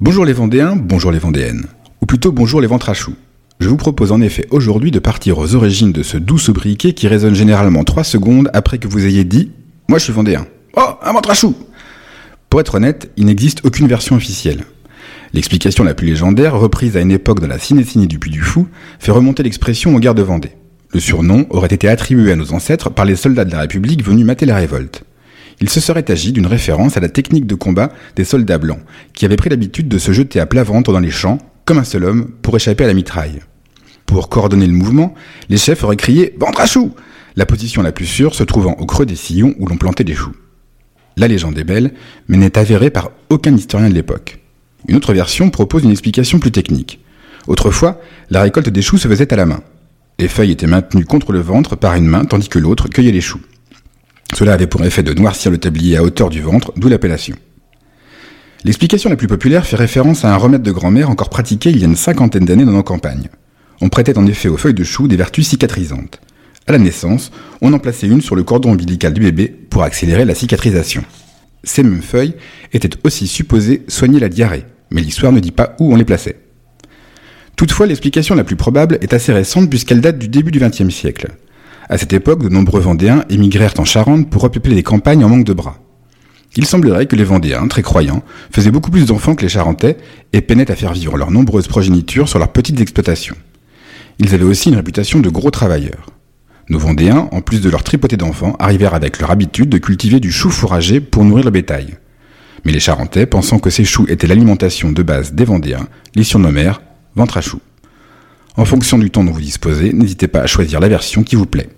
Bonjour les Vendéens, bonjour les Vendéennes. Ou plutôt bonjour les ventres à choux. Je vous propose en effet aujourd'hui de partir aux origines de ce doux sobriquet qui résonne généralement 3 secondes après que vous ayez dit Moi je suis Vendéen. Oh, un ventre à choux Pour être honnête, il n'existe aucune version officielle. L'explication la plus légendaire, reprise à une époque dans la cinécinie du Puy du Fou, fait remonter l'expression aux guerres de Vendée. Le surnom aurait été attribué à nos ancêtres par les soldats de la République venus mater la révolte. Il se serait agi d'une référence à la technique de combat des soldats blancs, qui avaient pris l'habitude de se jeter à plat ventre dans les champs, comme un seul homme, pour échapper à la mitraille. Pour coordonner le mouvement, les chefs auraient crié Ventre à choux la position la plus sûre se trouvant au creux des sillons où l'on plantait des choux. La légende est belle, mais n'est avérée par aucun historien de l'époque. Une autre version propose une explication plus technique. Autrefois, la récolte des choux se faisait à la main. Les feuilles étaient maintenues contre le ventre par une main tandis que l'autre cueillait les choux. Cela avait pour effet de noircir le tablier à hauteur du ventre, d'où l'appellation. L'explication la plus populaire fait référence à un remède de grand-mère encore pratiqué il y a une cinquantaine d'années dans nos campagnes. On prêtait en effet aux feuilles de chou des vertus cicatrisantes. À la naissance, on en plaçait une sur le cordon ombilical du bébé pour accélérer la cicatrisation. Ces mêmes feuilles étaient aussi supposées soigner la diarrhée, mais l'histoire ne dit pas où on les plaçait. Toutefois, l'explication la plus probable est assez récente puisqu'elle date du début du XXe siècle. À cette époque, de nombreux Vendéens émigrèrent en Charente pour repeupler les campagnes en manque de bras. Il semblerait que les Vendéens, très croyants, faisaient beaucoup plus d'enfants que les Charentais et peinaient à faire vivre leurs nombreuses progénitures sur leurs petites exploitations. Ils avaient aussi une réputation de gros travailleurs. Nos Vendéens, en plus de leur tripoté d'enfants, arrivèrent avec leur habitude de cultiver du chou fourragé pour nourrir le bétail. Mais les Charentais, pensant que ces choux étaient l'alimentation de base des Vendéens, les surnommèrent ventre à choux. En fonction du temps dont vous disposez, n'hésitez pas à choisir la version qui vous plaît.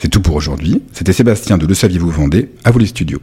C'est tout pour aujourd'hui. C'était Sébastien de Le Saviez-vous Vendée. À vous les studios.